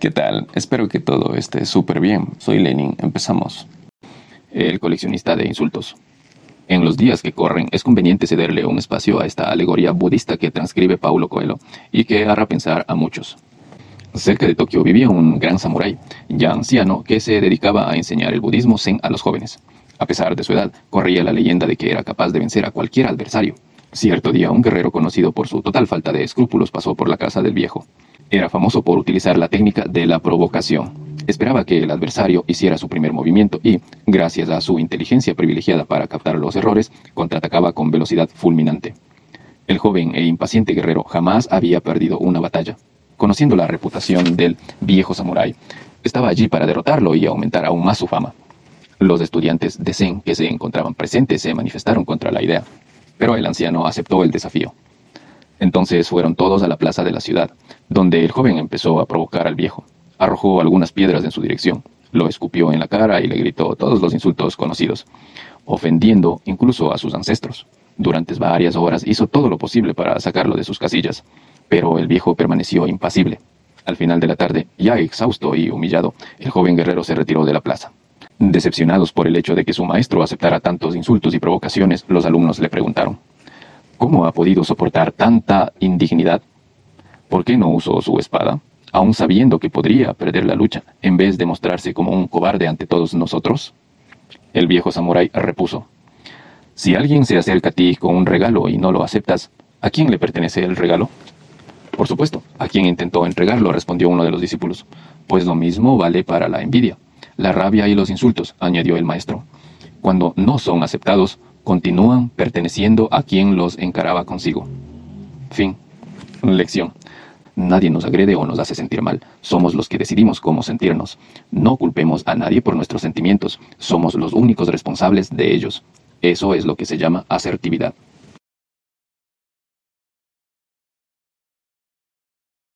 ¿Qué tal? Espero que todo esté súper bien. Soy Lenin. Empezamos. El coleccionista de insultos. En los días que corren es conveniente cederle un espacio a esta alegoría budista que transcribe Paulo Coelho y que hará pensar a muchos. Cerca de Tokio vivía un gran samurái, ya anciano, que se dedicaba a enseñar el budismo zen a los jóvenes. A pesar de su edad, corría la leyenda de que era capaz de vencer a cualquier adversario. Cierto día, un guerrero conocido por su total falta de escrúpulos pasó por la casa del viejo. Era famoso por utilizar la técnica de la provocación. Esperaba que el adversario hiciera su primer movimiento y, gracias a su inteligencia privilegiada para captar los errores, contraatacaba con velocidad fulminante. El joven e impaciente guerrero jamás había perdido una batalla. Conociendo la reputación del viejo samurái, estaba allí para derrotarlo y aumentar aún más su fama. Los estudiantes de Zen que se encontraban presentes se manifestaron contra la idea, pero el anciano aceptó el desafío. Entonces fueron todos a la plaza de la ciudad, donde el joven empezó a provocar al viejo. Arrojó algunas piedras en su dirección, lo escupió en la cara y le gritó todos los insultos conocidos, ofendiendo incluso a sus ancestros. Durante varias horas hizo todo lo posible para sacarlo de sus casillas, pero el viejo permaneció impasible. Al final de la tarde, ya exhausto y humillado, el joven guerrero se retiró de la plaza. Decepcionados por el hecho de que su maestro aceptara tantos insultos y provocaciones, los alumnos le preguntaron, ¿Cómo ha podido soportar tanta indignidad? ¿Por qué no usó su espada, aun sabiendo que podría perder la lucha, en vez de mostrarse como un cobarde ante todos nosotros? El viejo samurái repuso, Si alguien se acerca a ti con un regalo y no lo aceptas, ¿a quién le pertenece el regalo? Por supuesto, a quien intentó entregarlo, respondió uno de los discípulos. Pues lo mismo vale para la envidia, la rabia y los insultos, añadió el maestro. Cuando no son aceptados, continúan perteneciendo a quien los encaraba consigo. Fin. Lección. Nadie nos agrede o nos hace sentir mal. Somos los que decidimos cómo sentirnos. No culpemos a nadie por nuestros sentimientos. Somos los únicos responsables de ellos. Eso es lo que se llama asertividad.